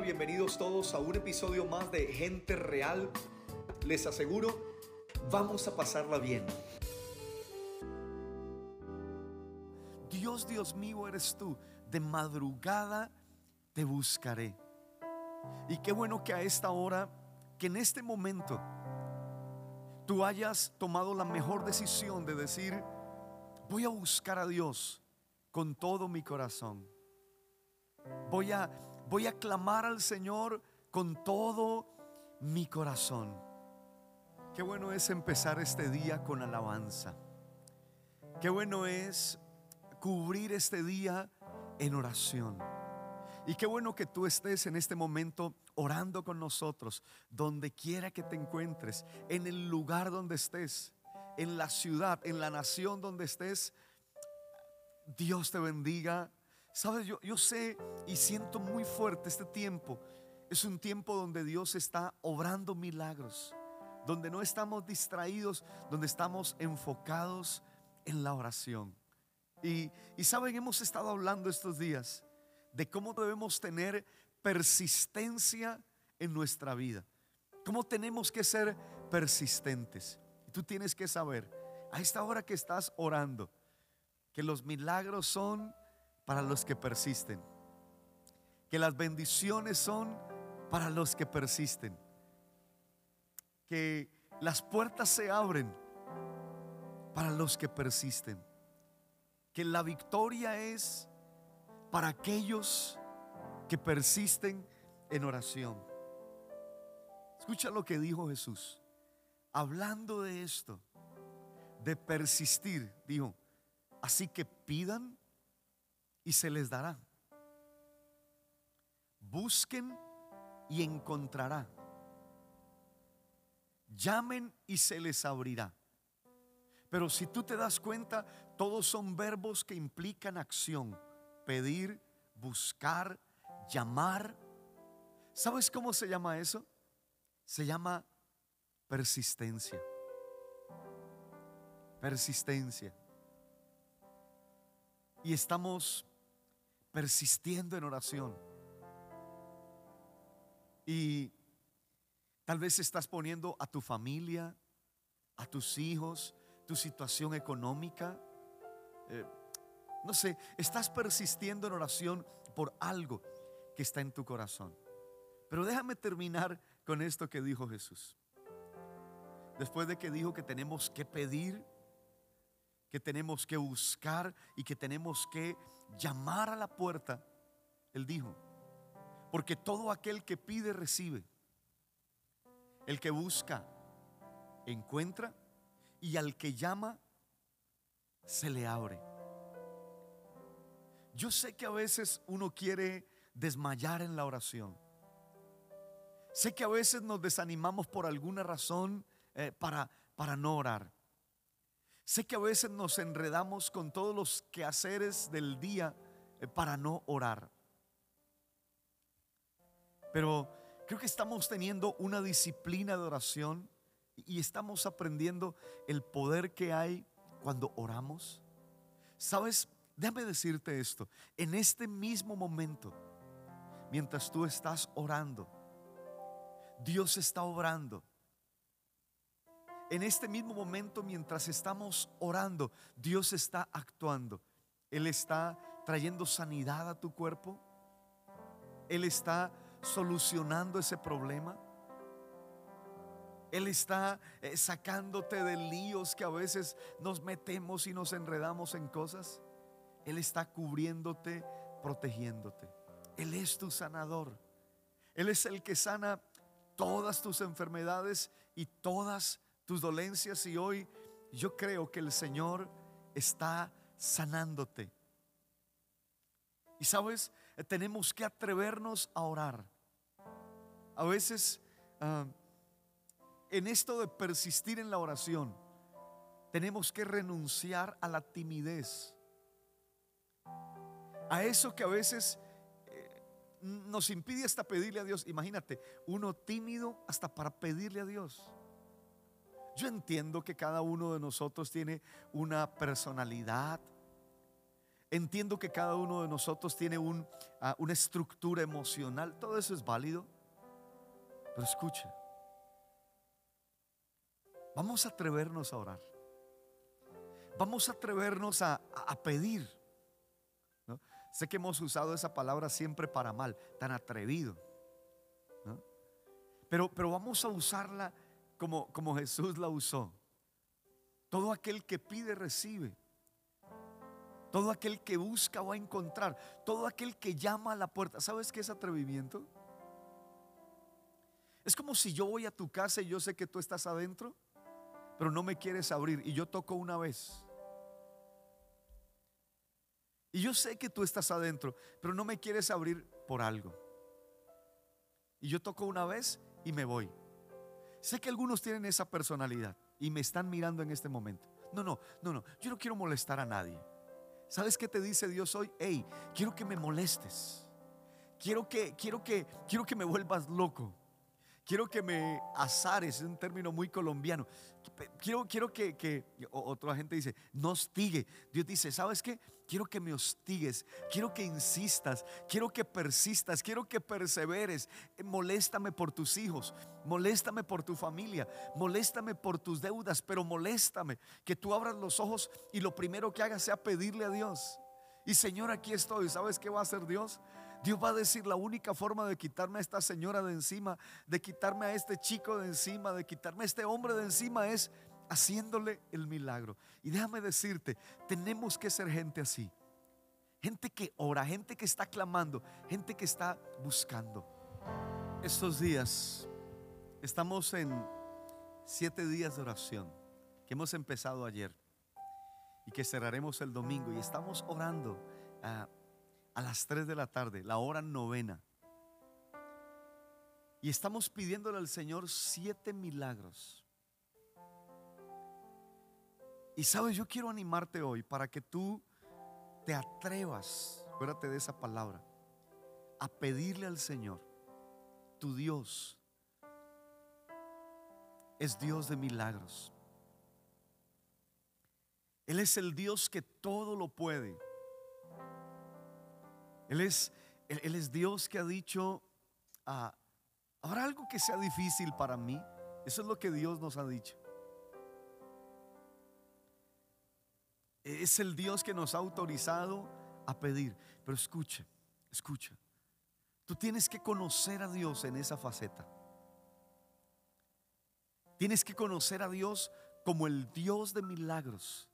bienvenidos todos a un episodio más de Gente Real. Les aseguro, vamos a pasarla bien. Dios, Dios mío, eres tú. De madrugada te buscaré. Y qué bueno que a esta hora, que en este momento, tú hayas tomado la mejor decisión de decir, voy a buscar a Dios con todo mi corazón. Voy a, voy a clamar al Señor con todo mi corazón. Qué bueno es empezar este día con alabanza. Qué bueno es cubrir este día en oración. Y qué bueno que tú estés en este momento orando con nosotros, donde quiera que te encuentres, en el lugar donde estés, en la ciudad, en la nación donde estés. Dios te bendiga. Sabes, yo, yo sé y siento muy fuerte este tiempo. Es un tiempo donde Dios está obrando milagros, donde no estamos distraídos, donde estamos enfocados en la oración. Y, y saben, hemos estado hablando estos días de cómo debemos tener persistencia en nuestra vida. Cómo tenemos que ser persistentes. Y tú tienes que saber, a esta hora que estás orando, que los milagros son para los que persisten. Que las bendiciones son para los que persisten. Que las puertas se abren para los que persisten. Que la victoria es para aquellos que persisten en oración. Escucha lo que dijo Jesús. Hablando de esto, de persistir, dijo, así que pidan y se les dará. Busquen y encontrará. Llamen y se les abrirá. Pero si tú te das cuenta, todos son verbos que implican acción pedir, buscar, llamar. ¿Sabes cómo se llama eso? Se llama persistencia. Persistencia. Y estamos persistiendo en oración. Y tal vez estás poniendo a tu familia, a tus hijos, tu situación económica. Eh, no sé, estás persistiendo en oración por algo que está en tu corazón. Pero déjame terminar con esto que dijo Jesús. Después de que dijo que tenemos que pedir, que tenemos que buscar y que tenemos que llamar a la puerta, Él dijo, porque todo aquel que pide recibe. El que busca, encuentra y al que llama, se le abre. Yo sé que a veces uno quiere desmayar en la oración. Sé que a veces nos desanimamos por alguna razón eh, para, para no orar. Sé que a veces nos enredamos con todos los quehaceres del día eh, para no orar. Pero creo que estamos teniendo una disciplina de oración y estamos aprendiendo el poder que hay cuando oramos. ¿Sabes? Déjame decirte esto, en este mismo momento, mientras tú estás orando, Dios está obrando. En este mismo momento, mientras estamos orando, Dios está actuando. Él está trayendo sanidad a tu cuerpo. Él está solucionando ese problema. Él está eh, sacándote de líos que a veces nos metemos y nos enredamos en cosas. Él está cubriéndote, protegiéndote. Él es tu sanador. Él es el que sana todas tus enfermedades y todas tus dolencias. Y hoy yo creo que el Señor está sanándote. Y sabes, tenemos que atrevernos a orar. A veces, ah, en esto de persistir en la oración, tenemos que renunciar a la timidez a eso que a veces eh, nos impide hasta pedirle a Dios. Imagínate, uno tímido hasta para pedirle a Dios. Yo entiendo que cada uno de nosotros tiene una personalidad, Entiendo que cada uno de nosotros tiene ah, una estructura emocional. Todo eso es válido. Pero escucha. Vamos a atrevernos a orar. Vamos a atrevernos a, a pedir. Sé que hemos usado esa palabra siempre para mal, tan atrevido. Pero, pero vamos a usarla como, Jesús la usó. Todo aquel que pide, recibe. Todo aquel que busca va a encontrar. Todo aquel que llama a la puerta. ¿Sabes qué es atrevimiento? Es como si yo voy a tu casa y yo sé que tú estás adentro, pero no me quieres abrir y yo toco una vez. Y yo sé que tú estás adentro, pero no me quieres abrir por algo. Y yo toco una vez y me voy. Sé que algunos tienen esa personalidad y me están mirando en este momento. No, no, no, no. Yo no quiero molestar a nadie. ¿Sabes qué te dice Dios hoy? Hey, quiero que me molestes. Quiero que, quiero que, quiero que me vuelvas loco. Quiero que me azares, es un término muy colombiano. Quiero, quiero que, que otra gente dice, no hostigue. Dios dice, ¿sabes qué? Quiero que me hostigues, quiero que insistas, quiero que persistas, quiero que perseveres. Eh, moléstame por tus hijos, moléstame por tu familia, moléstame por tus deudas, pero moléstame que tú abras los ojos y lo primero que hagas sea pedirle a Dios. Y Señor, aquí estoy. ¿Sabes qué va a hacer Dios? Dios va a decir, la única forma de quitarme a esta señora de encima, de quitarme a este chico de encima, de quitarme a este hombre de encima es haciéndole el milagro. Y déjame decirte, tenemos que ser gente así. Gente que ora, gente que está clamando, gente que está buscando. Estos días estamos en siete días de oración que hemos empezado ayer y que cerraremos el domingo y estamos orando. a a las 3 de la tarde, la hora novena. Y estamos pidiéndole al Señor siete milagros. Y sabes, yo quiero animarte hoy para que tú te atrevas, acuérdate de esa palabra, a pedirle al Señor, tu Dios es Dios de milagros. Él es el Dios que todo lo puede. Él es, él, es Dios que ha dicho, ah, ¿habrá algo que sea difícil para mí? Eso es lo que Dios nos ha dicho. Es el Dios que nos ha autorizado a pedir. Pero escucha, escucha. Tú tienes que conocer a Dios en esa faceta. Tienes que conocer a Dios como el Dios de milagros.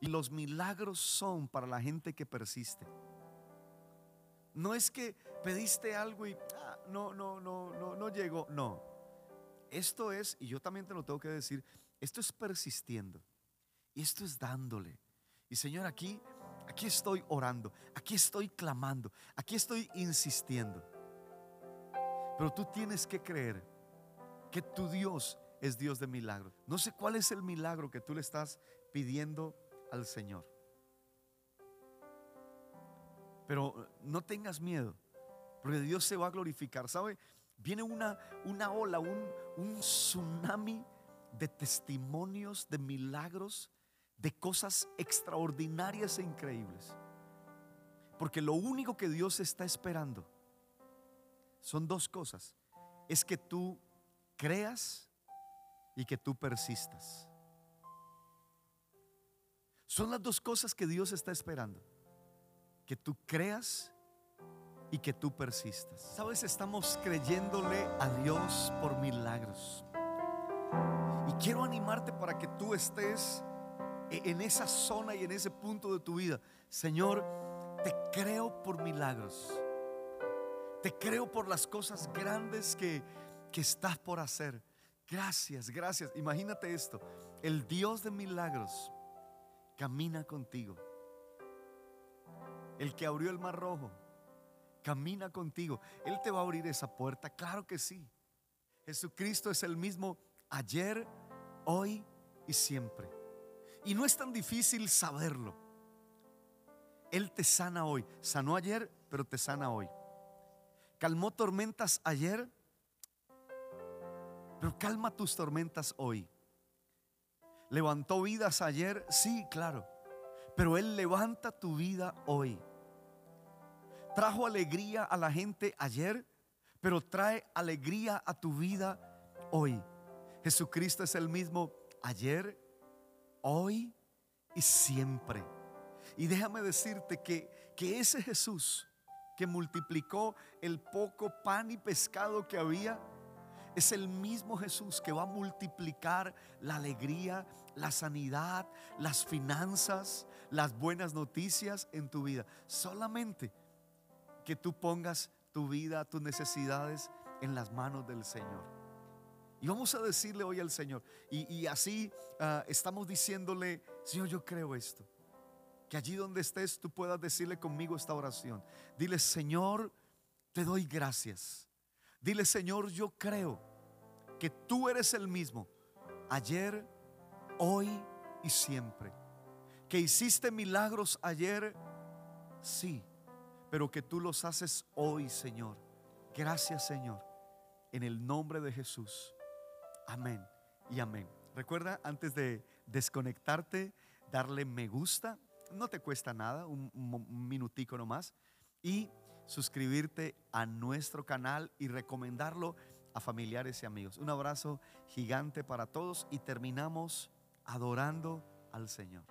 Y los milagros son para la gente que persiste. No es que pediste algo y ah, no, no, no, no, no llegó. No. Esto es, y yo también te lo tengo que decir, esto es persistiendo. Y esto es dándole. Y Señor, aquí, aquí estoy orando, aquí estoy clamando, aquí estoy insistiendo. Pero tú tienes que creer que tu Dios es Dios de milagros. No sé cuál es el milagro que tú le estás pidiendo al Señor. Pero no tengas miedo, porque Dios se va a glorificar. ¿Sabe? Viene una, una ola, un, un tsunami de testimonios, de milagros, de cosas extraordinarias e increíbles. Porque lo único que Dios está esperando son dos cosas. Es que tú creas y que tú persistas. Son las dos cosas que Dios está esperando que tú creas y que tú persistas. Sabes, estamos creyéndole a Dios por milagros. Y quiero animarte para que tú estés e-, en esa zona y en ese punto de tu vida. Señor, te creo por milagros. Te creo por las cosas grandes que, que estás por hacer. Gracias, gracias. Imagínate esto. El Dios de milagros camina contigo el que abrió el mar rojo, camina contigo. Él te va a abrir esa puerta, claro que sí. Jesucristo es el mismo ayer, hoy y siempre. Y no es tan difícil saberlo. Él te sana hoy. Sanó ayer, pero te sana hoy. Calmó tormentas ayer, pero calma tus tormentas hoy. Levantó vidas ayer, sí, claro Pero Él levanta tu vida hoy. Trajo alegría a la gente ayer, pero trae alegría a tu vida hoy. Jesucristo es el mismo ayer, hoy y siempre. Y déjame decirte que, que ese Jesús que multiplicó el poco pan y pescado que había, es el mismo Jesús que va a multiplicar la alegría, la sanidad, las finanzas, las buenas noticias en tu vida. Solamente que tú pongas tu vida, tus necesidades en las manos del Señor. Y vamos a decirle hoy al Señor. Y, así ah, estamos diciéndole, Señor, yo creo esto. Que allí donde estés tú puedas decirle conmigo esta oración. Dile, Señor, te doy gracias. Dile, Señor, yo creo que tú eres el mismo ayer, hoy y siempre. Que hiciste milagros ayer, sí, pero que tú los haces hoy, Señor. Gracias, Señor. En el nombre de Jesús. Amén y amén. Recuerda, antes de desconectarte, darle me gusta. No te cuesta nada, un, minutico nomás. Y suscribirte a nuestro canal y recomendarlo a familiares y amigos. Un abrazo gigante para todos y terminamos adorando al Señor.